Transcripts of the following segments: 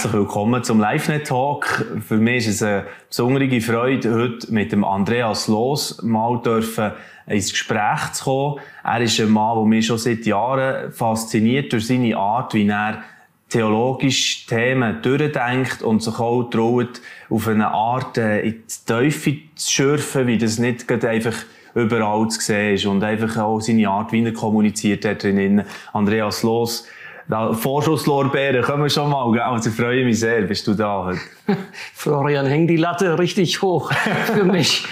Herzlich willkommen zum LiveNet Talk. Für mich ist es eine besondere Freude, heute mit dem Andreas Los mal dürfen ins Gespräch zu kommen. Er ist ein Mann, der mich schon seit Jahren fasziniert durch seine Art, wie er theologisch Themen durchdenkt und sich auch traut, auf eine Art äh, in die Teufel zu schürfen, wie das nicht einfach überall zu sehen ist und einfach auch seine Art, wie er kommuniziert hat drinnen. Andreas Los, Vorschusslorbeeren können wir schon mal, gell? also freue mich sehr, bist du da heute. Florian, häng die Latte richtig hoch für mich.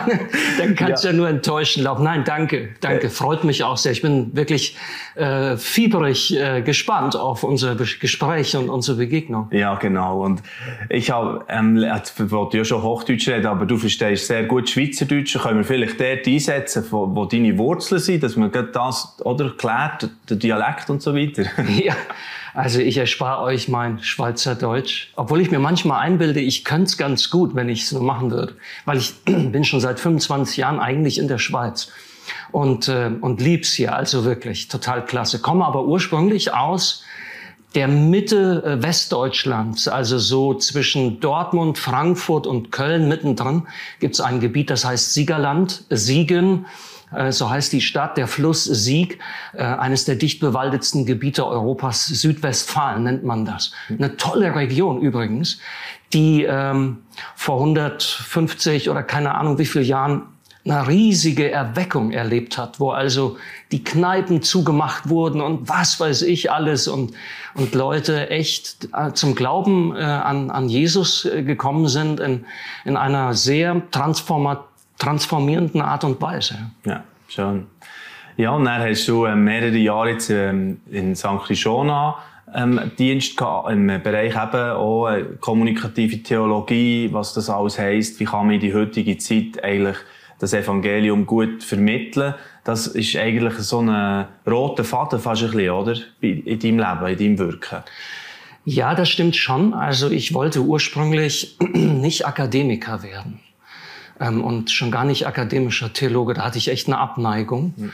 Dann kannst du ja. ja. nur enttäuschen laufen. Nein, danke, danke, freut mich auch sehr. Ich bin wirklich äh, fieberig äh, gespannt auf unser Gespräch und unsere Begegnung. Ja, genau. Und ich habe, ähm, ich wollte ja schon Hochdeutsch reden, aber du verstehst sehr gut Schweizerdeutsch. Können wir vielleicht dort einsetzen, wo, wo deine Wurzeln sind, dass man das, oder, klärt, der Dialekt und so weiter? Ja, also ich erspare euch mein Schweizerdeutsch, obwohl ich mir manchmal einbilde, ich könnte es ganz gut, wenn ich es nur machen würde, weil ich bin schon seit 25 Jahren eigentlich in der Schweiz und, äh, und lieb's hier, also wirklich total klasse. Komme aber ursprünglich aus der Mitte äh, Westdeutschlands, also so zwischen Dortmund, Frankfurt und Köln mittendrin, gibt's ein Gebiet, das heißt Siegerland, Siegen so heißt die Stadt, der Fluss Sieg, äh, eines der dicht bewaldetsten Gebiete Europas, Südwestfalen nennt man das. Eine tolle Region übrigens, die ähm, vor 150 oder keine Ahnung wie viel Jahren eine riesige Erweckung erlebt hat, wo also die Kneipen zugemacht wurden und was weiß ich alles und, und Leute echt äh, zum Glauben äh, an, an Jesus äh, gekommen sind in, in einer sehr transformativen transformierenden Art und Weise. Ja, schön. Ja, und dann hast du ähm, mehrere Jahre jetzt ähm, in St. Krishona ähm, Dienst gehabt, im Bereich eben auch äh, kommunikative Theologie, was das alles heisst, wie kann man in die heutige Zeit eigentlich das Evangelium gut vermitteln. Das ist eigentlich so ein roter Faden fast ein bisschen, oder? In deinem Leben, in deinem Wirken. Ja, das stimmt schon. Also ich wollte ursprünglich nicht Akademiker werden ähm, und schon gar nicht akademischer Theologe. Da hatte ich echt eine Abneigung. Mhm.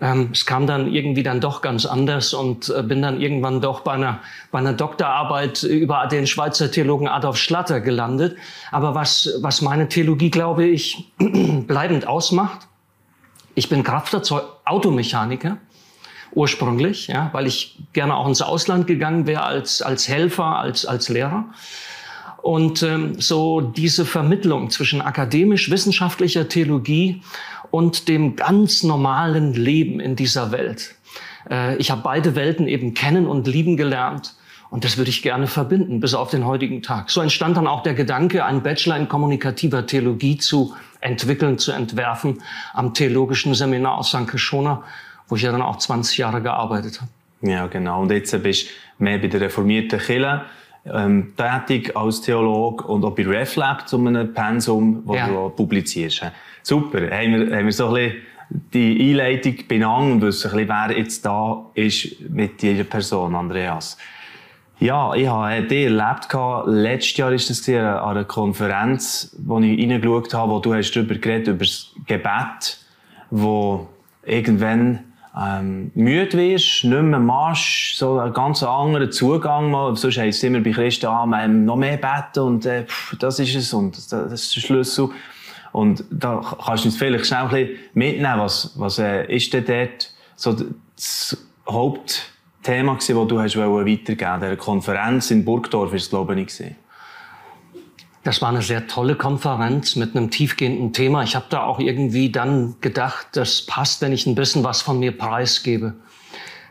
Ähm, es kam dann irgendwie dann doch ganz anders und äh, bin dann irgendwann doch bei einer, bei einer Doktorarbeit über den Schweizer Theologen Adolf Schlatter gelandet. Aber was, was meine Theologie, glaube ich, bleibend ausmacht, ich bin Kraftfahrzeug Automechaniker ursprünglich, ja, weil ich gerne auch ins Ausland gegangen wäre als, als Helfer, als, als Lehrer. Und ähm, so diese Vermittlung zwischen akademisch-wissenschaftlicher Theologie und dem ganz normalen Leben in dieser Welt. Äh, ich habe beide Welten eben kennen und lieben gelernt. Und das würde ich gerne verbinden, bis auf den heutigen Tag. So entstand dann auch der Gedanke, einen Bachelor in kommunikativer Theologie zu entwickeln, zu entwerfen am Theologischen Seminar aus St. Kishona, wo ich ja dann auch 20 Jahre gearbeitet habe. Ja, genau. Und jetzt bist du mehr bei der reformierten Kirche ähm, tätig als Theologe und auch bei RefLab zu einem Pensum, das ja. du publizierst. Super. Haben wir, haben wir so ein bisschen die Einleitung benannt und wissen, ein bisschen, wer jetzt da ist mit dieser Person, Andreas. Ja, ich habe dich erlebt, letztes Jahr war das an einer Konferenz, wo ich reingeschaut habe, wo du hast darüber geredet, über das Gebet, wo irgendwann ähm, müde wirst, nicht mehr machst, so einen ganz anderen Zugang mal. Sonst heisst es immer bei Christen, ah, man noch mehr beten und äh, pff, das ist es und das, das ist der Schlüssel. Und da kannst du uns vielleicht schnell ein bisschen mitnehmen, was, was äh, ist denn dort so das Hauptthema gewesen, das du hast weitergeben wolltest, der Konferenz in Burgdorf ist glaube ich, gewesen. Das war eine sehr tolle Konferenz mit einem tiefgehenden Thema. Ich habe da auch irgendwie dann gedacht, das passt, wenn ich ein bisschen was von mir preisgebe.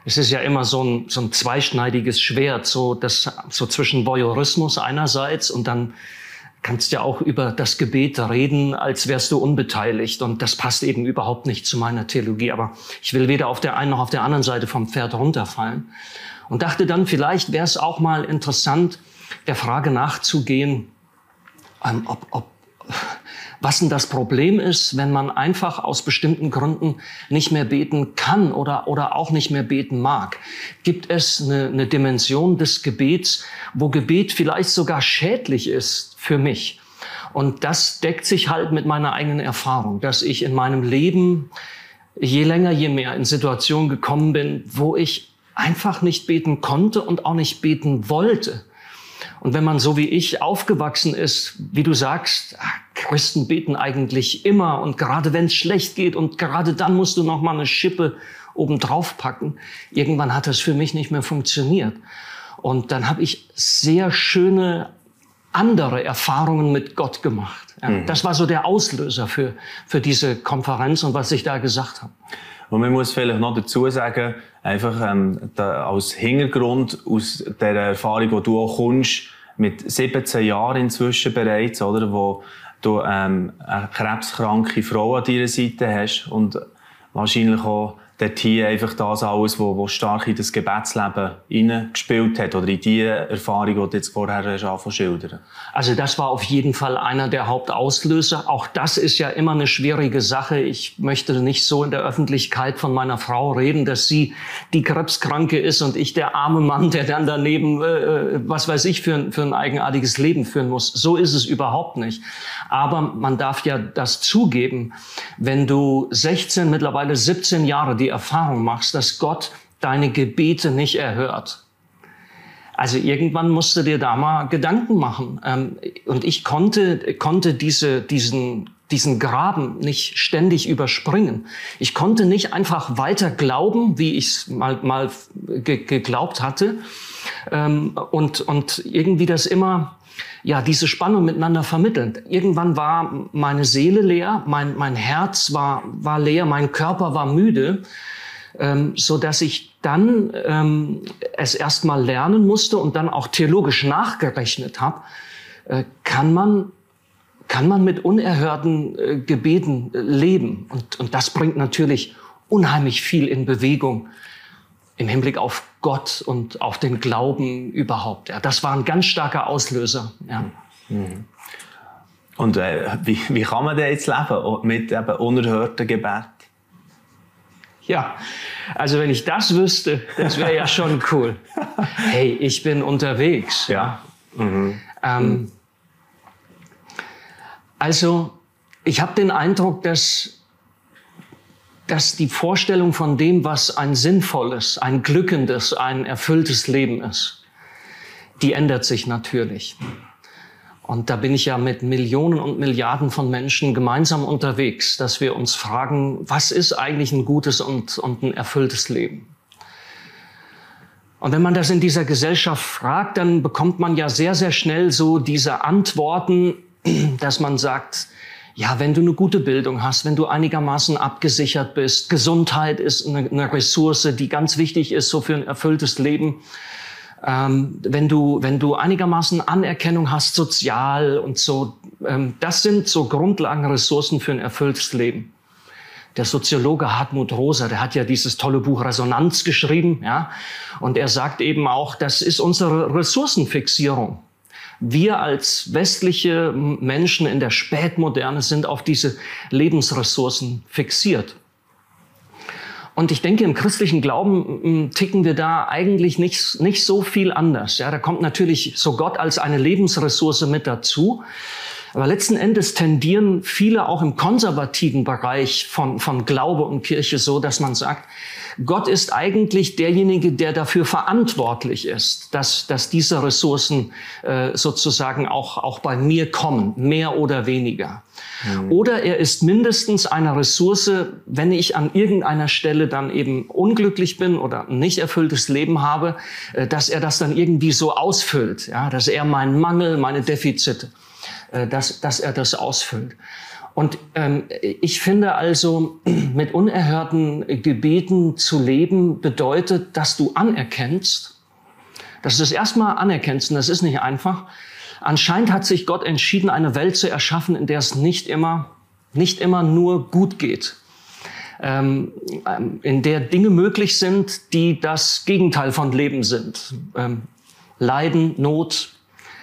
Es ist ja immer so ein, so ein zweischneidiges Schwert, so, das, so zwischen Voyeurismus einerseits und dann kannst ja auch über das Gebet reden, als wärst du unbeteiligt. Und das passt eben überhaupt nicht zu meiner Theologie. Aber ich will weder auf der einen noch auf der anderen Seite vom Pferd runterfallen. Und dachte dann, vielleicht wäre es auch mal interessant, der Frage nachzugehen, ähm, ob, ob, was denn das Problem ist, wenn man einfach aus bestimmten Gründen nicht mehr beten kann oder, oder auch nicht mehr beten mag. Gibt es eine, eine Dimension des Gebets, wo Gebet vielleicht sogar schädlich ist für mich? Und das deckt sich halt mit meiner eigenen Erfahrung, dass ich in meinem Leben je länger, je mehr in Situationen gekommen bin, wo ich einfach nicht beten konnte und auch nicht beten wollte Und wenn man so wie ich aufgewachsen ist, wie du sagst, ach, Christen beten eigentlich immer und gerade wenn es schlecht geht und gerade dann musst du noch mal eine Schippe oben drauf packen. Irgendwann hat das für mich nicht mehr funktioniert. Und dann habe ich sehr schöne andere Erfahrungen mit Gott gemacht. Ja, mhm. Das war so der Auslöser für, für diese Konferenz und was ich da gesagt habe. Und man muss vielleicht noch dazu sagen, einfach ähm, da, als Hintergrund aus der Erfahrung, die du auch kommst, mit 17 Jahren inzwischen bereits, oder, wo du ähm, eine krebskranke Frau an deiner Seite hast und wahrscheinlich auch dort hier einfach das alles, was, was stark in das Gebetsleben hineingespielt hat oder in die Erfahrung, die du jetzt vorher schon schildern Also das war auf jeden Fall einer der Hauptauslöser. Auch das ist ja immer eine schwierige Sache. Ich möchte nicht so in der Öffentlichkeit von meiner Frau reden, dass sie die Krebskranke ist und ich der arme Mann, der dann daneben, äh, äh was weiß ich, für, ein, für ein eigenartiges Leben führen muss. So ist es überhaupt nicht. Aber man darf ja das zugeben, wenn du 16, mittlerweile 17 Jahre die Erfahrung machst, dass Gott deine Gebete nicht erhört. Also irgendwann musst du dir da mal Gedanken machen. Ähm, und ich konnte, konnte diese, diesen, diesen Graben nicht ständig überspringen. Ich konnte nicht einfach weiter glauben, wie ich es mal, mal geglaubt hatte. Ähm, und, und irgendwie das immer ja, diese Spannung miteinander vermitteln. Irgendwann war meine Seele leer, mein, mein Herz war, war leer, mein Körper war müde, ähm, so dass ich dann ähm, es erstmal lernen musste und dann auch theologisch nachgerechnet habe, äh, kann man kann man mit unerhörten äh, Gebeten äh, leben. Und, und das bringt natürlich unheimlich viel in Bewegung im Hinblick auf Gott und auf den Glauben überhaupt. Ja, das war ein ganz starker Auslöser. Ja. Mhm. Und äh, wie, wie kann man denn jetzt leben mit eben unerhörten Gebet? Ja, also wenn ich das wüsste, das wäre ja schon cool. Hey, ich bin unterwegs. Ja. Mhm. Ähm, also ich habe den Eindruck, dass dass die Vorstellung von dem, was ein sinnvolles, ein glückendes, ein erfülltes Leben ist, die ändert sich natürlich. Und da bin ich ja mit Millionen und Milliarden von Menschen gemeinsam unterwegs, dass wir uns fragen, was ist eigentlich ein gutes und, und ein erfülltes Leben? Und wenn man das in dieser Gesellschaft fragt, dann bekommt man ja sehr, sehr schnell so diese Antworten, dass man sagt, ja, wenn du eine gute Bildung hast, wenn du einigermaßen abgesichert bist, Gesundheit ist eine, eine Ressource, die ganz wichtig ist so für ein erfülltes Leben. Ähm, wenn du wenn du einigermaßen Anerkennung hast, sozial und so, ähm, das sind so Grundlagenressourcen für ein erfülltes Leben. Der Soziologe Hartmut Rosa, der hat ja dieses tolle Buch Resonanz geschrieben, ja, und er sagt eben auch, das ist unsere Ressourcenfixierung. Wir als westliche Menschen in der Spätmoderne sind auf diese Lebensressourcen fixiert. Und ich denke, im christlichen Glauben ticken wir da eigentlich nicht, nicht so viel anders. Ja, da kommt natürlich so Gott als eine Lebensressource mit dazu. Aber letzten Endes tendieren viele auch im konservativen Bereich von, von Glaube und Kirche so, dass man sagt, Gott ist eigentlich derjenige, der dafür verantwortlich ist, dass, dass diese Ressourcen äh, sozusagen auch, auch bei mir kommen, mehr oder weniger. Mhm. Oder er ist mindestens eine Ressource, wenn ich an irgendeiner Stelle dann eben unglücklich bin oder ein nicht erfülltes Leben habe, äh, dass er das dann irgendwie so ausfüllt, ja, dass er meinen Mangel, meine Defizite, äh, dass, dass er das ausfüllt. Und ähm, ich finde also, mit unerhörten Gebeten zu leben bedeutet, dass du anerkennst, dass du es erstmal anerkennst, und das ist nicht einfach. Anscheinend hat sich Gott entschieden, eine Welt zu erschaffen, in der es nicht immer, nicht immer nur gut geht. Ähm, ähm in der Dinge möglich sind, die das Gegenteil von Leben sind. Ähm, Leiden, Not,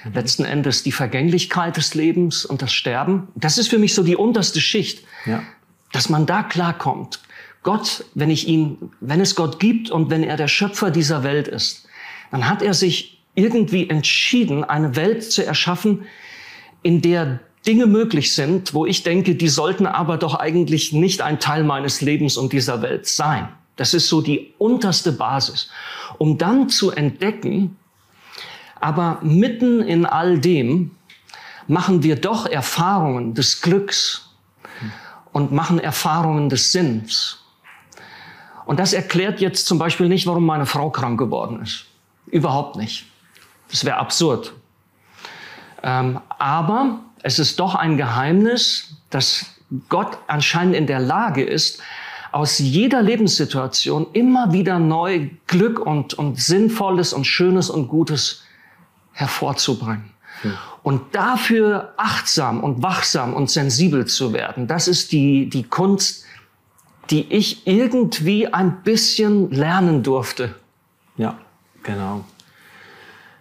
Mhm. Letzten Endes die Vergänglichkeit des Lebens und das Sterben. Das ist für mich so die unterste Schicht, ja. dass man da klarkommt. Gott, wenn ich ihn, wenn es Gott gibt und wenn er der Schöpfer dieser Welt ist, dann hat er sich irgendwie entschieden, eine Welt zu erschaffen, in der Dinge möglich sind, wo ich denke, die sollten aber doch eigentlich nicht ein Teil meines Lebens und dieser Welt sein. Das ist so die unterste Basis. Um dann zu entdecken, Aber mitten in all dem machen wir doch Erfahrungen des Glücks und machen Erfahrungen des Sinns. Und das erklärt jetzt zum Beispiel nicht, warum meine Frau krank geworden ist. Überhaupt nicht. Das wäre absurd. Ähm, aber es ist doch ein Geheimnis, dass Gott anscheinend in der Lage ist, aus jeder Lebenssituation immer wieder neu Glück und, und Sinnvolles und Schönes und Gutes hervorzubringen. Hm. Und dafür achtsam und wachsam und sensibel zu werden, das ist die, die Kunst, die ich irgendwie ein bisschen lernen durfte. Ja, genau.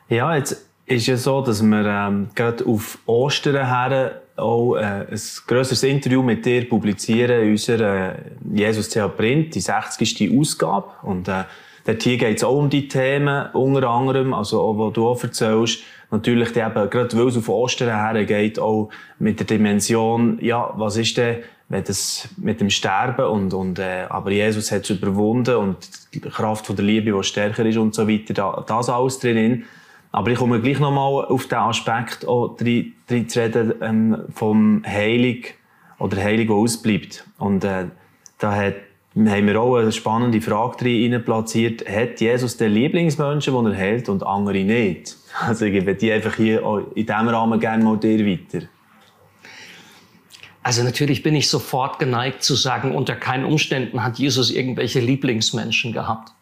Ja, jetzt ist ja so, dass wir ähm, gerade auf Ostern her auch äh, ein grösseres Interview mit dir publizieren in unserer äh, Jesus CH Print, die 60. Ausgabe. Und äh, dort hier geht es auch um die Themen, unter anderem, also auch, was du auch erzählst, natürlich eben, gerade weil es auf Ostern her geht, auch mit der Dimension, ja, was ist denn, wenn das mit dem Sterben und, und äh, aber Jesus hat es überwunden und die Kraft von der Liebe, die stärker ist und so weiter, da, das alles drin. Aber ich komme gleich nochmal auf den Aspekt auch drin, drin zu reden, ähm, vom Heilig oder Heilig, der ausbleibt. Und äh, da hat, haben wir auch eine spannende Frage drin platziert. Hat Jesus den Lieblingsmenschen, den er hält, und andere nicht? Also ich gebe die einfach hier in diesem Rahmen gerne mal dir weiter. Also natürlich bin ich sofort geneigt zu sagen, unter keinen Umständen hat Jesus irgendwelche Lieblingsmenschen gehabt.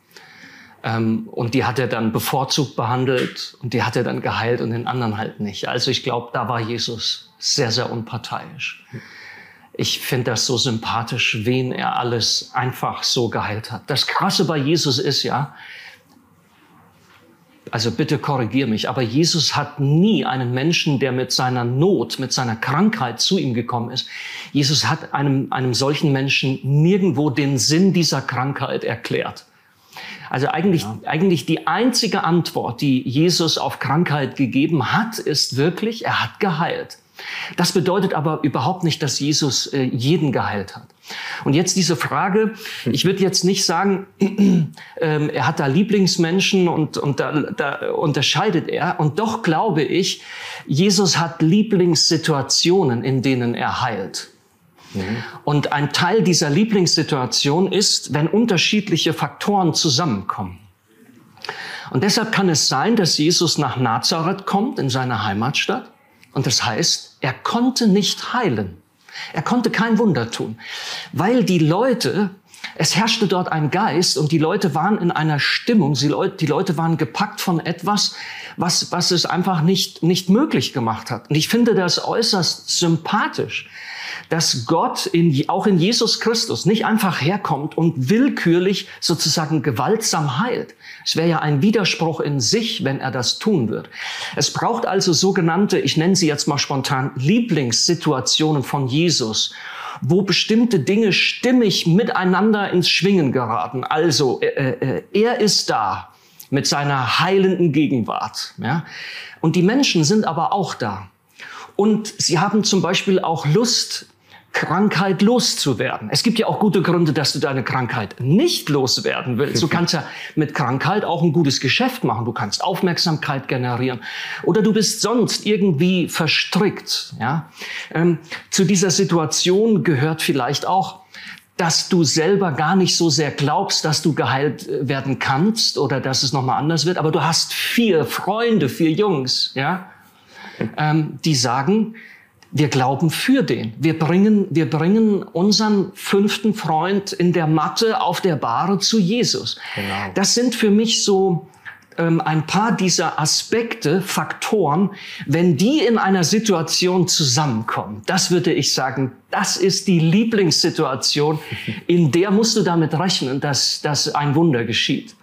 Ähm, und die hat er dann bevorzugt behandelt und die hat er dann geheilt und den anderen halt nicht. Also ich glaube, da war Jesus sehr, sehr unparteiisch. Ich finde das so sympathisch, wen er alles einfach so geheilt hat. Das Krasse bei Jesus ist ja, also bitte korrigier mich, aber Jesus hat nie einen Menschen, der mit seiner Not, mit seiner Krankheit zu ihm gekommen ist. Jesus hat einem, einem solchen Menschen nirgendwo den Sinn dieser Krankheit erklärt. Also eigentlich, ja. eigentlich die einzige Antwort, die Jesus auf Krankheit gegeben hat, ist wirklich, er hat geheilt. Das bedeutet aber überhaupt nicht, dass Jesus äh, jeden geheilt hat. Und jetzt diese Frage, ich würde jetzt nicht sagen, ähm, er hat da Lieblingsmenschen und, und da, da unterscheidet er. Und doch glaube ich, Jesus hat Lieblingssituationen, in denen er heilt. Mhm. Und ein Teil dieser Lieblingssituation ist, wenn unterschiedliche Faktoren zusammenkommen. Und deshalb kann es sein, dass Jesus nach Nazareth kommt, in seine Heimatstadt. Und das heißt, er konnte nicht heilen. Er konnte kein Wunder tun, weil die Leute, es herrschte dort ein Geist und die Leute waren in einer Stimmung, die Leute waren gepackt von etwas, was, was es einfach nicht, nicht möglich gemacht hat. Und ich finde das äußerst sympathisch, dass Gott in, auch in Jesus Christus nicht einfach herkommt und willkürlich sozusagen gewaltsam heilt. Es wäre ja ein Widerspruch in sich, wenn er das tun wird. Es braucht also sogenannte, ich nenne sie jetzt mal spontan, Lieblingssituationen von Jesus, wo bestimmte Dinge stimmig miteinander ins Schwingen geraten. Also äh, äh, er ist da mit seiner heilenden Gegenwart. Ja? Und die Menschen sind aber auch da. Und sie haben zum Beispiel auch Lust, Krankheit loszuwerden. Es gibt ja auch gute Gründe, dass du deine Krankheit nicht loswerden willst. Du kannst ja mit Krankheit auch ein gutes Geschäft machen. Du kannst Aufmerksamkeit generieren. Oder du bist sonst irgendwie verstrickt. Ja? Ähm, zu dieser Situation gehört vielleicht auch, dass du selber gar nicht so sehr glaubst, dass du geheilt äh, werden kannst oder dass es nochmal anders wird. Aber du hast vier Freunde, vier Jungs, ja, ähm, die sagen, wir glauben für den. Wir bringen, wir bringen unseren fünften Freund in der Matte auf der Bahre zu Jesus. Genau. Das sind für mich so ähm, ein paar dieser Aspekte, Faktoren, wenn die in einer Situation zusammenkommen, das würde ich sagen, das ist die Lieblingssituation, in der musst du damit rechnen, dass, dass ein Wunder geschieht.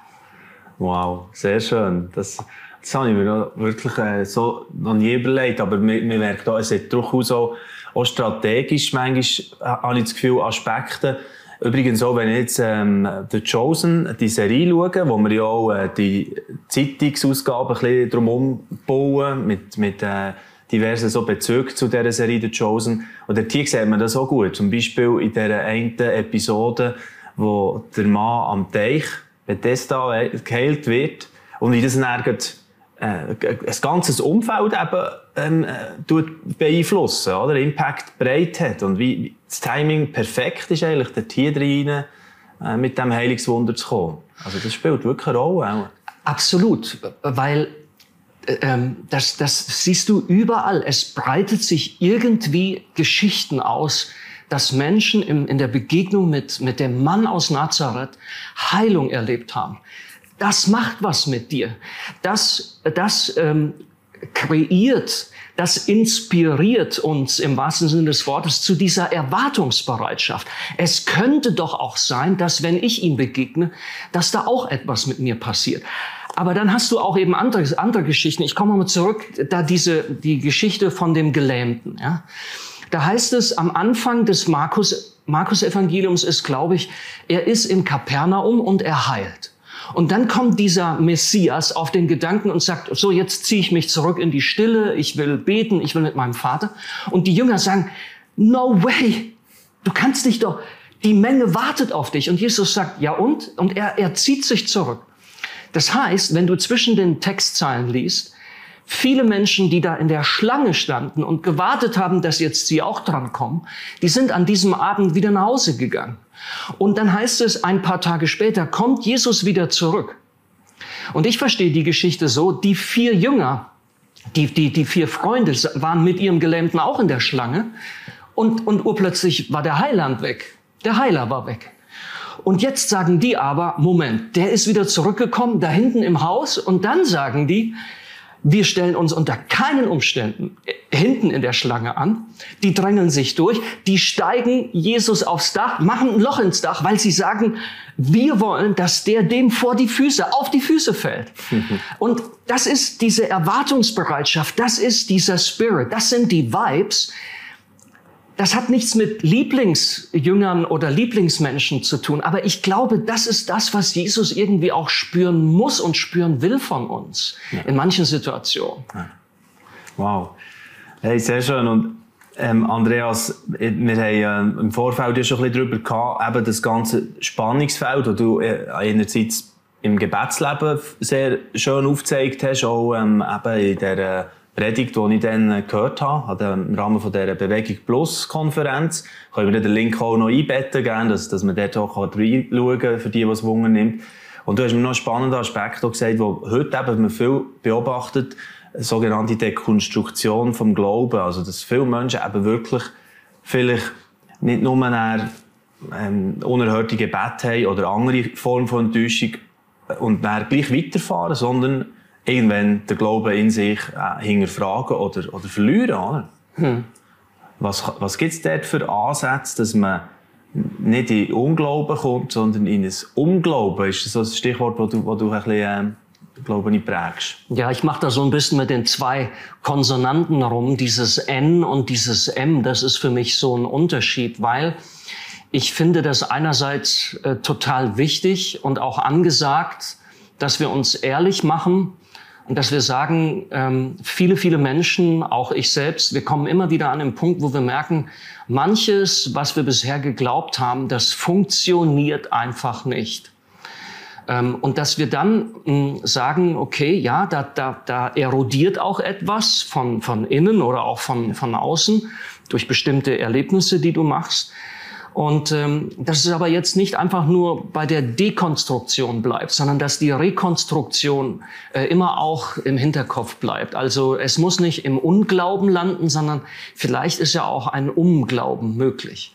Wow, sehr schön. Das das habe ich mir wirklich äh, so noch nie überlegt. Aber man, merkt auch, es hat durchaus auch, auch strategisch manchmal, äh, habe ich das Gefühl, Aspekte. Übrigens auch, wenn ich jetzt ähm, The Chosen, die Serie schaue, wo wir ja auch äh, die Zeitungsausgaben ein bisschen drumherum bauen, mit, mit äh, diversen so Bezügen zu dieser Serie The Chosen. Und dort sieht man das auch gut. Zum Beispiel in dieser einen Episode, wo der Mann am Teich Bethesda geheilt wird und wie das dann äh, ein ganzes Umfeld eben ähm, äh, beeinflussen, oder? Impact breit hat und wie, das Timing perfekt ist eigentlich, dort hier rein äh, mit dem Heilungswunder zu kommen. Also das spielt wirklich eine Rolle. Absolut, weil äh, ähm, das, das siehst du überall. Es breitet sich irgendwie Geschichten aus, dass Menschen im, in der Begegnung mit, mit dem Mann aus Nazareth Heilung erlebt haben. Das macht was mit dir. Das, das ähm, kreiert, das inspiriert uns im wahrsten Sinne des Wortes zu dieser Erwartungsbereitschaft. Es könnte doch auch sein, dass wenn ich ihm begegne, dass da auch etwas mit mir passiert. Aber dann hast du auch eben andere, andere Geschichten. Ich komme mal zurück, da diese, die Geschichte von dem Gelähmten. Ja. Da heißt es am Anfang des Markus, Markus Evangeliums ist, glaube ich, er ist in Kapernaum und er heilt. Und dann kommt dieser Messias auf den Gedanken und sagt, so jetzt ziehe ich mich zurück in die Stille, ich will beten, ich will mit meinem Vater. Und die Jünger sagen, no way, du kannst dich doch, die Menge wartet auf dich. Und Jesus sagt, ja und? Und er, er zieht sich zurück. Das heißt, wenn du zwischen den Textzeilen liest, viele Menschen, die da in der Schlange standen und gewartet haben, dass jetzt sie auch drankommen, die sind an diesem Abend wieder nach Hause gegangen. Und dann heißt es, ein paar Tage später kommt Jesus wieder zurück. Und ich verstehe die Geschichte so, die vier Jünger, die, die, die vier Freunde waren mit ihrem Gelähmten auch in der Schlange und, und urplötzlich war der Heiland weg. Der Heiler war weg. Und jetzt sagen die aber, Moment, der ist wieder zurückgekommen, da hinten im Haus. Und dann sagen die, wir stellen uns unter keinen Umständen hinten in der Schlange an. Die drängeln sich durch, die steigen Jesus aufs Dach, machen ein Loch ins Dach, weil sie sagen, wir wollen, dass der dem vor die Füße, auf die Füße fällt. Und das ist diese Erwartungsbereitschaft, das ist dieser Spirit, das sind die Vibes, das hat nichts mit Lieblingsjüngern oder Lieblingsmenschen zu tun, aber ich glaube, das ist das, was Jesus irgendwie auch spüren muss und spüren will von uns ja. in manchen Situationen. Ja. Wow. Hey, sehr schön. Und ähm, Andreas, wir haben äh, im Vorfeld ja schon ein bisschen darüber gehabt, eben das ganze Spannungsfeld, das du äh, einerseits im Gebetsleben sehr schön aufgezeigt hast, auch ähm, eben in der Predigt, die ich dann gehört habe, im Rahmen von dieser Bewegung Plus Konferenz. Können wir den Link auch noch einbetten, gerne, dass, dass man dort auch reinschauen kann, für die, die es Wunder nimmt. Und du hast mir noch einen spannenden Aspekt gesagt, wo heute eben man viel beobachtet, sogenannte Dekonstruktion vom Glauben. Also, dass viele Menschen eben wirklich vielleicht nicht nur eine ähm, unerhörte Gebet haben oder andere Formen von Enttäuschung und dann gleich weiterfahren, sondern irgendwann den Glauben in sich äh, hinterfragen oder, oder verlieren. Oder? Hm. Was, was gibt es dort für Ansätze, dass man nicht in Unglauben kommt, sondern in ein Unglauben? Ist das so ein Stichwort, das du, wo du ein bisschen, äh, glaube ich, prägst? Ja, ich mache da so ein bisschen mit den zwei Konsonanten rum. Dieses N und dieses M, das ist für mich so ein Unterschied, weil ich finde das einerseits äh, total wichtig und auch angesagt, dass wir uns ehrlich machen dass wir sagen, ähm, viele, viele Menschen, auch ich selbst, wir kommen immer wieder an den Punkt, wo wir merken, manches, was wir bisher geglaubt haben, das funktioniert einfach nicht. Ähm, und dass wir dann mh, sagen, okay, ja, da, da, da erodiert auch etwas von, von innen oder auch von, von außen durch bestimmte Erlebnisse, die du machst. Und ähm, dass es aber jetzt nicht einfach nur bei der Dekonstruktion bleibt, sondern dass die Rekonstruktion äh, immer auch im Hinterkopf bleibt. Also es muss nicht im Unglauben landen, sondern vielleicht ist ja auch ein Umglauben möglich.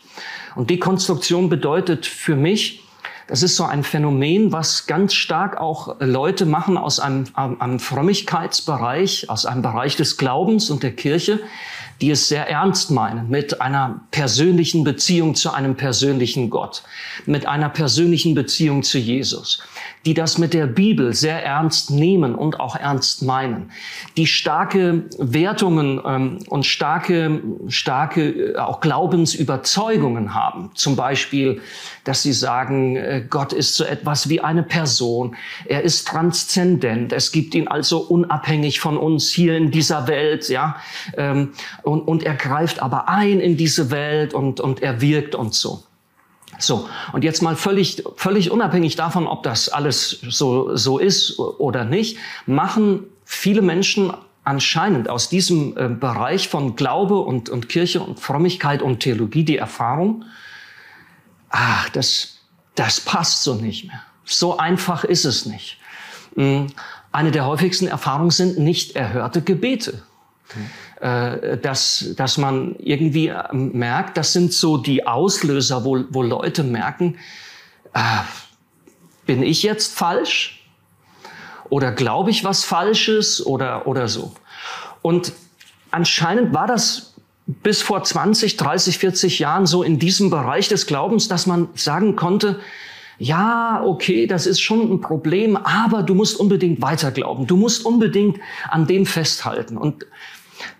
Und Dekonstruktion bedeutet für mich, das ist so ein Phänomen, was ganz stark auch Leute machen aus einem, einem Frömmigkeitsbereich, aus einem Bereich des Glaubens und der Kirche, die es sehr ernst meinen mit einer persönlichen Beziehung zu einem persönlichen Gott, mit einer persönlichen Beziehung zu Jesus, die das mit der Bibel sehr ernst nehmen und auch ernst meinen, die starke Wertungen ähm, und starke, starke äh, auch Glaubensüberzeugungen haben. Zum Beispiel, dass sie sagen, äh, Gott ist so etwas wie eine Person, er ist transzendent, es gibt ihn also unabhängig von uns hier in dieser Welt, ja. Ähm, und, und er greift aber ein in diese Welt und, und er wirkt und so. So, und jetzt mal völlig, völlig unabhängig davon, ob das alles so, so ist oder nicht, machen viele Menschen anscheinend aus diesem äh, Bereich von Glaube und, und Kirche und Frömmigkeit und Theologie die Erfahrung, ach, das, das passt so nicht mehr. So einfach ist es nicht. Hm, eine der häufigsten Erfahrungen sind nicht erhörte Gebete. Mhm. Dass, dass man irgendwie ähm, merkt, das sind so die Auslöser, wo, wo Leute merken, äh, bin ich jetzt falsch? Oder glaube ich was Falsches oder, oder so? Und anscheinend war das bis vor 20, 30, 40 Jahren so in diesem Bereich des Glaubens, dass man sagen konnte, ja, okay, das ist schon ein Problem, aber du musst unbedingt weiter glauben. Du musst unbedingt an dem festhalten. Und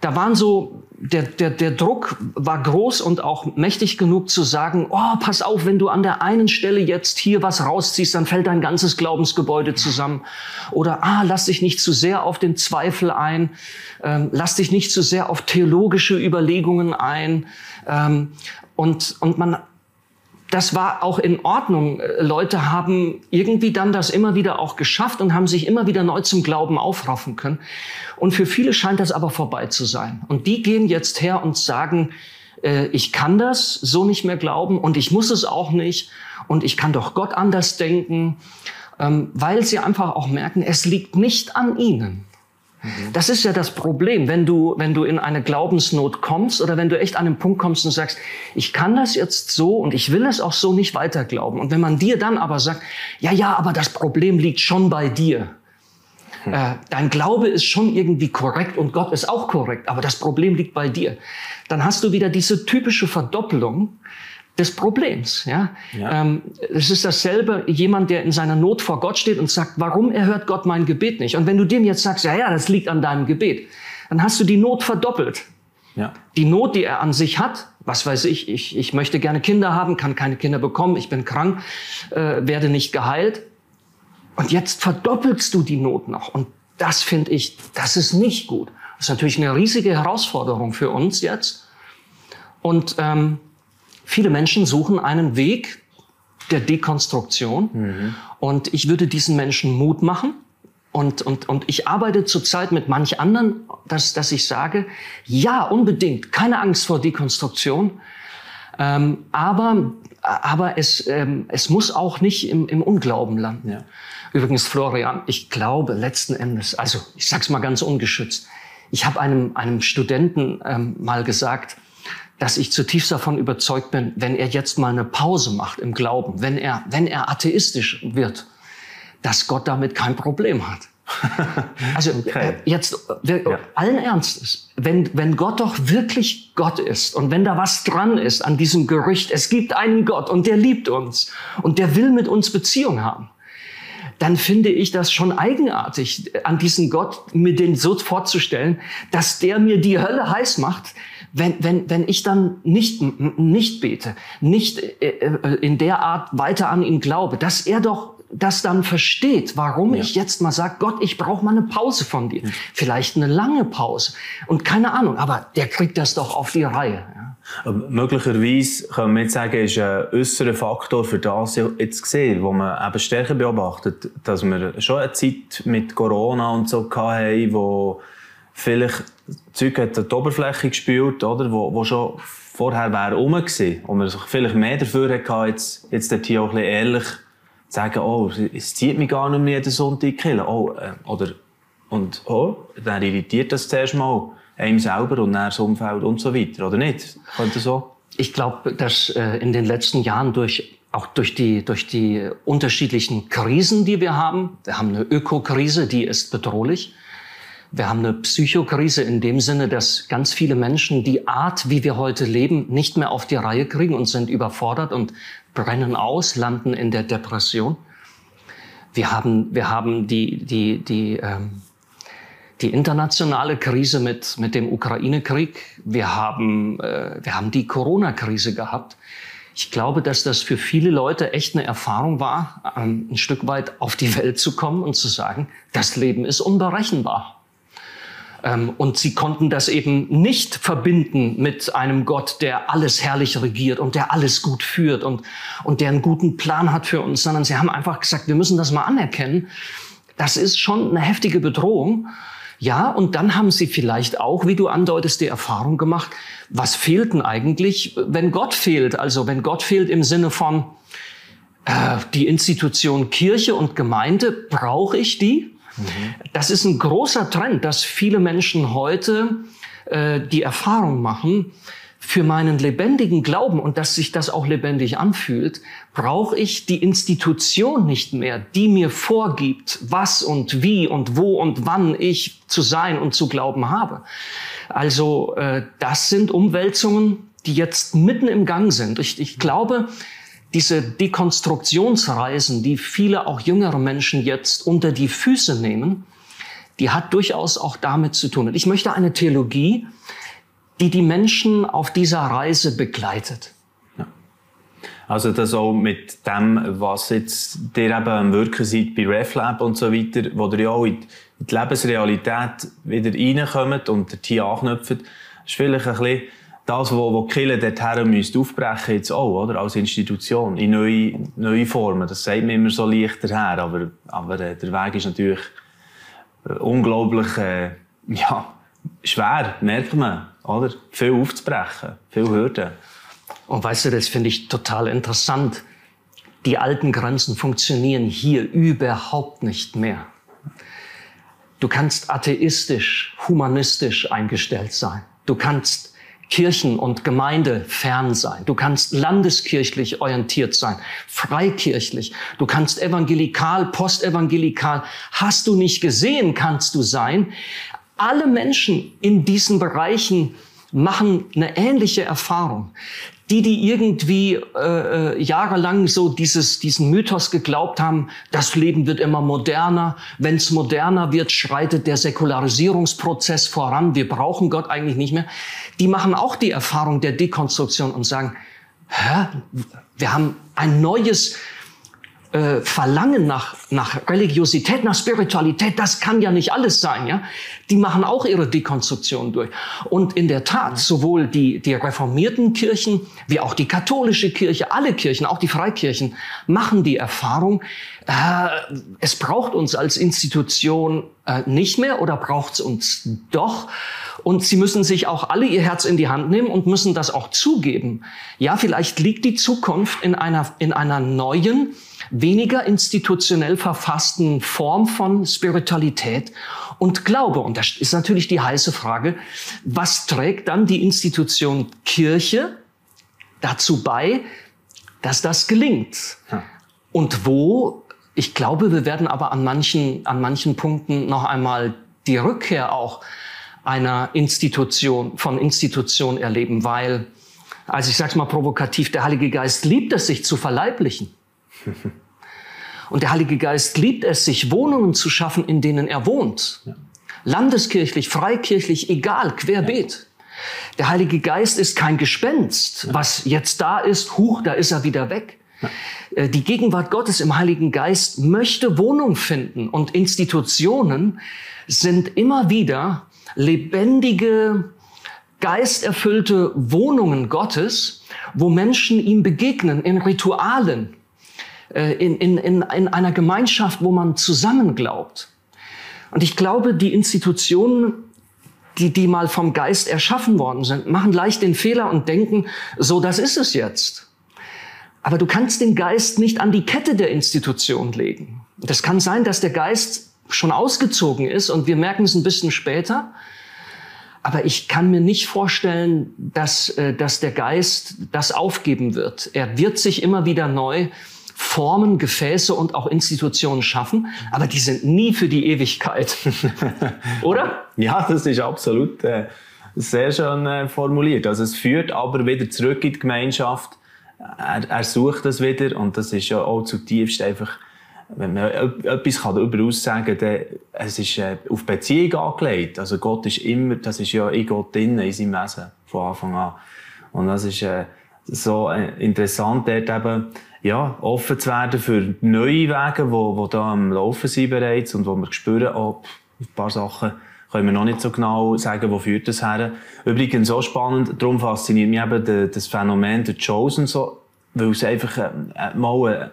da waren so, der, der, der Druck war groß und auch mächtig genug zu sagen, oh, pass auf, wenn du an der einen Stelle jetzt hier was rausziehst, dann fällt dein ganzes Glaubensgebäude zusammen. Oder, ah, lass dich nicht zu sehr auf den Zweifel ein, ähm, lass dich nicht zu sehr auf theologische Überlegungen ein. Ähm, und, und man das war auch in Ordnung. Leute haben irgendwie dann das immer wieder auch geschafft und haben sich immer wieder neu zum Glauben aufraffen können. Und für viele scheint das aber vorbei zu sein. Und die gehen jetzt her und sagen, äh, ich kann das so nicht mehr glauben und ich muss es auch nicht und ich kann doch Gott anders denken, ähm, weil sie einfach auch merken, es liegt nicht an ihnen. Mhm. Das ist ja das Problem, wenn du, wenn du in eine Glaubensnot kommst oder wenn du echt an einen Punkt kommst und sagst, ich kann das jetzt so und ich will es auch so nicht weiter glauben. Und wenn man dir dann aber sagt, ja, ja, aber das Problem liegt schon bei dir. Hm. Äh, dein Glaube ist schon irgendwie korrekt und Gott ist auch korrekt, aber das Problem liegt bei dir. Dann hast du wieder diese typische Verdoppelung, des Problems. Ja? ja. Ähm, es ist dasselbe, jemand, der in seiner Not vor Gott steht und sagt, warum erhört Gott mein Gebet nicht? Und wenn du dem jetzt sagst, ja, ja, das liegt an deinem Gebet, dann hast du die Not verdoppelt. Ja. Die Not, die er an sich hat, was weiß ich, ich, ich möchte gerne Kinder haben, kann keine Kinder bekommen, ich bin krank, äh, werde nicht geheilt. Und jetzt verdoppelst du die Not noch. Und das finde ich, das ist nicht gut. Das ist natürlich eine riesige Herausforderung für uns jetzt. Und ähm, Viele Menschen suchen einen Weg der Dekonstruktion. Mhm. Und ich würde diesen Menschen Mut machen. Und, und, und ich arbeite zurzeit mit manch anderen, dass, dass ich sage, ja, unbedingt, keine Angst vor Dekonstruktion. Ähm, aber aber es, ähm, es muss auch nicht im, im Unglauben landen. Ja. Übrigens, Florian, ich glaube letzten Endes, also ich sag's mal ganz ungeschützt, ich habe einem, einem Studenten ähm, mal gesagt, dass ich zutiefst davon überzeugt bin, wenn er jetzt mal eine Pause macht im Glauben, wenn er, wenn er atheistisch wird, dass Gott damit kein Problem hat. also okay. Äh, jetzt wir, ja. allen Ernstes, wenn, wenn Gott doch wirklich Gott ist und wenn da was dran ist an diesem Gerücht, es gibt einen Gott und der liebt uns und der will mit uns Beziehung haben, dann finde ich das schon eigenartig, an diesen Gott mir den so vorzustellen, dass der mir die Hölle heiß macht, wenn, wenn, wenn ich dann nicht, nicht bete, nicht äh, äh, in der Art weiter an ihn glaube, dass er doch das dann versteht, warum ja. ich jetzt mal sage, Gott, ich brauche mal eine Pause von dir. Vielleicht eine lange Pause. Und keine Ahnung, aber der kriegt das doch auf die Reihe. Ja. Möglicherweise können wir jetzt sagen, ist ein äußerer Faktor für das jetzt gesehen, wo man eben stärker beobachtet, dass wir schon eine Zeit mit Corona und so hatten, wo vielleicht Zeug hat die Oberfläche gespielt, oder, wo, wo schon vorher wäre rum gewesen. Und man sich vielleicht mehr dafür hatte, jetzt, jetzt dort hier auch ein bisschen ehrlich zu sagen, oh, es zieht mich gar nicht mehr jeden Sonntag killen. Oh, äh, oder, und, oh, dann irritiert das zuerst mal einem selber und dann das Umfeld und so weiter, oder nicht? Könnte so? Ich glaube, dass äh, in den letzten Jahren durch auch durch die, durch die unterschiedlichen Krisen, die wir haben. Wir haben eine Ökokrise, die ist bedrohlich. Wir haben eine Psychokrise in dem Sinne, dass ganz viele Menschen die Art, wie wir heute leben, nicht mehr auf die Reihe kriegen und sind überfordert und brennen aus, landen in der Depression. Wir haben, wir haben die, die, die, ähm, die internationale Krise mit, mit dem Ukraine-Krieg. Wir haben, äh, wir haben die Corona-Krise gehabt. Ich glaube, dass das für viele Leute echt eine Erfahrung war, ähm, ein Stück weit auf die Welt zu kommen und zu sagen, das Leben ist unberechenbar. Ähm, und sie konnten das eben nicht verbinden mit einem Gott, der alles herrlich regiert und der alles gut führt und, und der einen guten Plan hat für uns, sondern sie haben einfach gesagt, wir müssen das mal anerkennen. Das ist schon eine heftige Bedrohung. Ja, und dann haben sie vielleicht auch, wie du andeutest, die Erfahrung gemacht, was fehlt denn eigentlich, wenn Gott fehlt? Also wenn Gott fehlt im Sinne von äh, die Institution Kirche und Gemeinde, brauche ich die? Mhm. Das ist ein großer Trend, dass viele Menschen heute äh, die Erfahrung machen, für meinen lebendigen Glauben und dass sich das auch lebendig anfühlt, brauche ich die Institution nicht mehr, die mir vorgibt, was und wie und wo und wann ich zu sein und zu glauben habe. Also äh, das sind Umwälzungen, die jetzt mitten im Gang sind. Ich, ich glaube, diese Dekonstruktionsreisen, die viele auch jüngere Menschen jetzt unter die Füße nehmen, die hat durchaus auch damit zu tun. Und ich möchte eine Theologie, die die Menschen auf dieser Reise begleitet. Also das auch mit dem, was jetzt ihr eben am Wirken seid bei RefLab und so weiter, wo ihr ja auch in die Lebensrealität wieder reinkommt und hier anknüpft, ist vielleicht ein bisschen das, wo, wo die Kirche dorthin müsste aufbrechen jetzt auch, oder? Als Institution, in neue, neue Formen. Das sagt man immer so leichter her, aber, aber äh, der Weg ist natürlich äh, unglaublich, äh, ja, schwer, merkt man oder? Viel aufzubrechen, viel Hürden. Und weißt du, das finde ich total interessant. Die alten Grenzen funktionieren hier überhaupt nicht mehr. Du kannst atheistisch, humanistisch eingestellt sein. Du kannst Kirchen und Gemeinde fern sein. Du kannst landeskirchlich orientiert sein, freikirchlich. Du kannst evangelikal, postevangelikal. Hast du nicht gesehen, kannst du sein. Alle Menschen in diesen Bereichen machen eine ähnliche Erfahrung. Die, die irgendwie äh, äh, jahrelang so dieses, diesen Mythos geglaubt haben, das Leben wird immer moderner. Wenn es moderner wird, schreitet der Säkularisierungsprozess voran. Wir brauchen Gott eigentlich nicht mehr. Die machen auch die Erfahrung der Dekonstruktion und sagen, Hä? wir haben ein neues äh, Verlangen nach, nach Religiosität, nach Spiritualität, das kann ja nicht alles sein, ja. Die machen auch ihre Dekonstruktion durch. Und in der Tat, sowohl die, die reformierten Kirchen, wie auch die katholische Kirche, alle Kirchen, auch die Freikirchen, machen die Erfahrung, äh, es braucht uns als Institution äh, nicht mehr oder braucht es uns doch. Und sie müssen sich auch alle ihr Herz in die Hand nehmen und müssen das auch zugeben. Ja, vielleicht liegt die Zukunft in einer, in einer neuen, weniger institutionell verfassten Form von Spiritualität und Glaube. Und das ist natürlich die heiße Frage, was trägt dann die Institution Kirche dazu bei, dass das gelingt? Und wo, ich glaube, wir werden aber an manchen, an manchen Punkten noch einmal die Rückkehr auch einer Institution, von Institution erleben, weil, also ich sage mal provokativ, der Heilige Geist liebt es, sich zu verleiblichen. Und der Heilige Geist liebt es, sich Wohnungen zu schaffen, in denen er wohnt. Ja. Landeskirchlich, freikirchlich, egal, querbeet. Ja. Der Heilige Geist ist kein Gespenst. Was jetzt da ist, huch, da ist er wieder weg. Äh, die Gegenwart Gottes im Heiligen Geist möchte Wohnung finden und Institutionen sind immer wieder lebendige, geisterfüllte Wohnungen Gottes, wo Menschen ihm begegnen in Ritualen, in, in, in, in einer Gemeinschaft, wo man zusammen glaubt. Und ich glaube, die Institutionen, die, die mal vom Geist erschaffen worden sind, machen leicht den Fehler und denken, so, das ist es jetzt. Aber du kannst den Geist nicht an die Kette der Institution legen. Das kann sein, dass der Geist schon ausgezogen ist und wir merken es ein bisschen später. Aber ich kann mir nicht vorstellen, dass, äh, dass der Geist das aufgeben wird. Er wird sich immer wieder neu Formen, Gefäße und auch Institutionen schaffen, aber die sind nie für die Ewigkeit. Oder? Ja, das ist absolut äh, sehr schön äh, formuliert. Also es führt aber wieder zurück in die Gemeinschaft. Er, er sucht das wieder und das ist ja auch zutiefst einfach wenn man etwas kann darüber aussagen kann, es ist äh, auf Beziehung angelegt. Also Gott ist immer, das ist ja in Gott drin, in seinem Wesen, von Anfang an. Und das ist äh, so äh, interessant, dort eben, ja, offen zu werden für neue Wege, wo, wo da am Laufen sind bereits und wo wir spüren, oh, ein paar Sachen können wir noch nicht so genau sagen, wo führt das her. Übrigens so spannend, darum fasziniert mich eben das Phänomen der Chosen so, weil es einfach äh, mal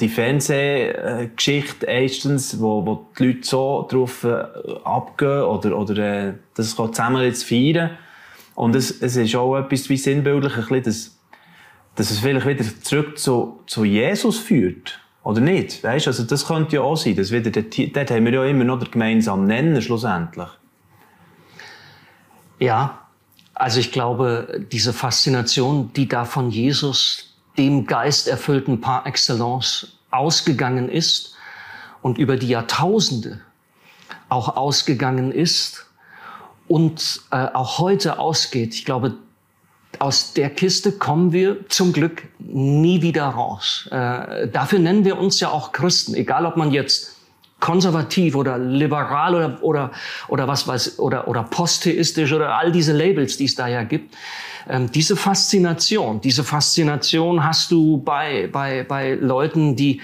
die Fernsehgeschichte erstens, wo, wo die Leute so drauf äh, abgehen oder, oder äh, das zusammen jetzt feiern. Und es, es ist auch etwas wie sinnbildlich, ein bisschen, dass, dass es vielleicht wieder zurück zu, zu Jesus führt. Oder nicht? Weißt, also das könnte ja auch sein. Dass wieder, dort, dort haben wir ja immer noch den gemeinsamen Nenner schlussendlich. Ja, also ich glaube, diese Faszination, die da von Jesus, dem geisterfüllten Par excellence, ausgegangen ist und über die Jahrtausende auch ausgegangen ist und äh, auch heute ausgeht. Ich glaube, aus der Kiste kommen wir zum Glück nie wieder raus. Äh, dafür nennen wir uns ja auch Christen, egal ob man jetzt konservativ oder liberal oder, oder, oder was weiß, oder, oder posttheistisch oder all diese Labels, die es da ja gibt. Ähm, diese Faszination, diese Faszination hast du bei, bei, bei Leuten, die,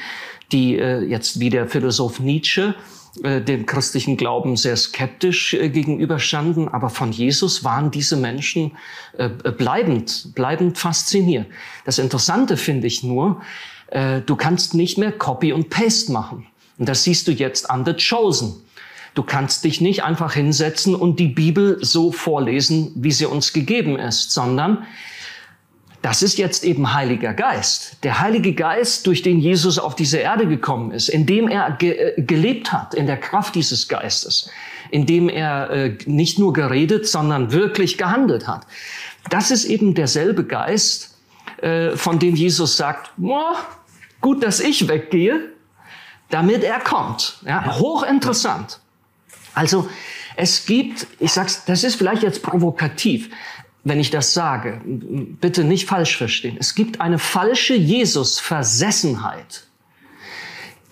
die äh, jetzt wie der Philosoph Nietzsche, äh, dem christlichen Glauben sehr skeptisch äh, gegenüberstanden, aber von Jesus waren diese Menschen äh, bleibend, bleibend fasziniert. Das Interessante finde ich nur, du kannst nicht mehr Copy und Paste machen. Und das siehst du jetzt an The Chosen. Du kannst dich nicht einfach hinsetzen und die Bibel so vorlesen, wie sie uns gegeben ist, sondern das ist jetzt eben Heiliger Geist. Der Heilige Geist, durch den Jesus auf diese Erde gekommen ist, in dem er ge äh, gelebt hat, in der Kraft dieses Geistes, in dem er äh, nicht nur geredet, sondern wirklich gehandelt hat. Das ist eben derselbe Geist, äh, von dem Jesus sagt, gut, dass ich weggehe, damit er kommt. Ja, hochinteressant. Also es gibt, ich sag's, das ist vielleicht jetzt provokativ, wenn ich das sage, bitte nicht falsch verstehen. Es gibt eine falsche Jesus-Versessenheit,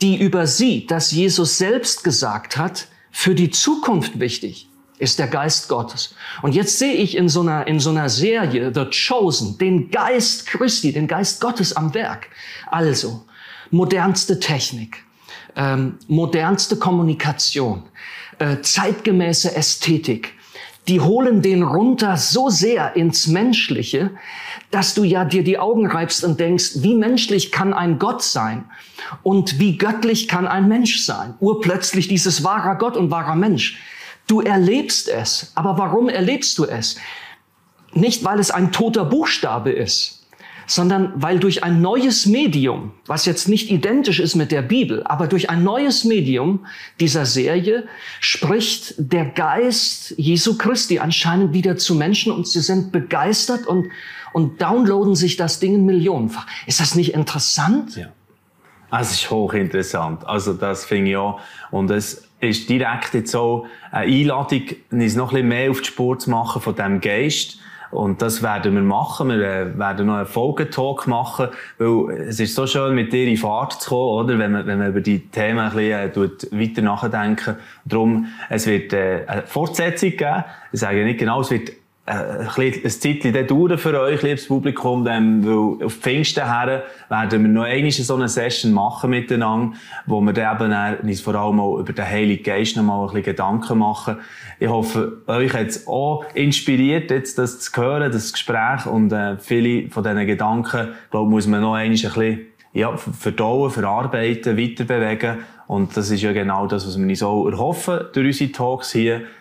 die übersieht, dass Jesus selbst gesagt hat, für die Zukunft wichtig ist der Geist Gottes. Und jetzt sehe ich in so einer, in so einer Serie, The Chosen, den Geist Christi, den Geist Gottes am Werk. Also, modernste Technik, ähm, modernste Kommunikation, äh, zeitgemäße Ästhetik, die holen den runter so sehr ins Menschliche, dass du ja dir die Augen reibst und denkst, wie menschlich kann ein Gott sein und wie göttlich kann ein Mensch sein? Urplötzlich dieses wahrer Gott und wahrer Mensch. Du erlebst es, aber warum erlebst du es? Nicht, weil es ein toter Buchstabe ist, sondern weil durch ein neues Medium, was jetzt nicht identisch ist mit der Bibel, aber durch ein neues Medium dieser Serie spricht der Geist Jesu Christi anscheinend wieder zu Menschen und sie sind begeistert und, und downloaden sich das Ding millionenfach. Ist das nicht interessant? Ja. Es ist hochinteressant. Also das finde ich auch. Und es ist direkt jetzt so eine Einladung, uns noch ein bisschen mehr auf die Spur zu machen von diesem Geist und das werden wir machen. Wir äh, werden noch einen Folgetalk machen, weil es ist so schön, mit dir in Fahrt zu kommen, oder? Wenn man, wenn man über die Themen ein bisschen, äh, weiter nachdenken. Darum, es wird äh, eine Fortsetzung geben. Ich sage nicht genau, es wird äh, ein, ein Zeitchen dauern für euch, liebes Publikum, denn, weil auf Pfingsten her werden wir noch einmal so eine Session machen miteinander, wo wir dann eben uns vor allem auch über den Heiligen Geist noch mal ein bisschen Gedanken machen. Ich hoffe, euch hat es auch inspiriert, jetzt das zu hören, das Gespräch und äh, viele von diesen Gedanken, glaube muss man noch einmal ein bisschen ja, verdauen, verarbeiten, weiterbewegen und das ist ja genau das, was wir uns auch erhoffen durch unsere Talks hier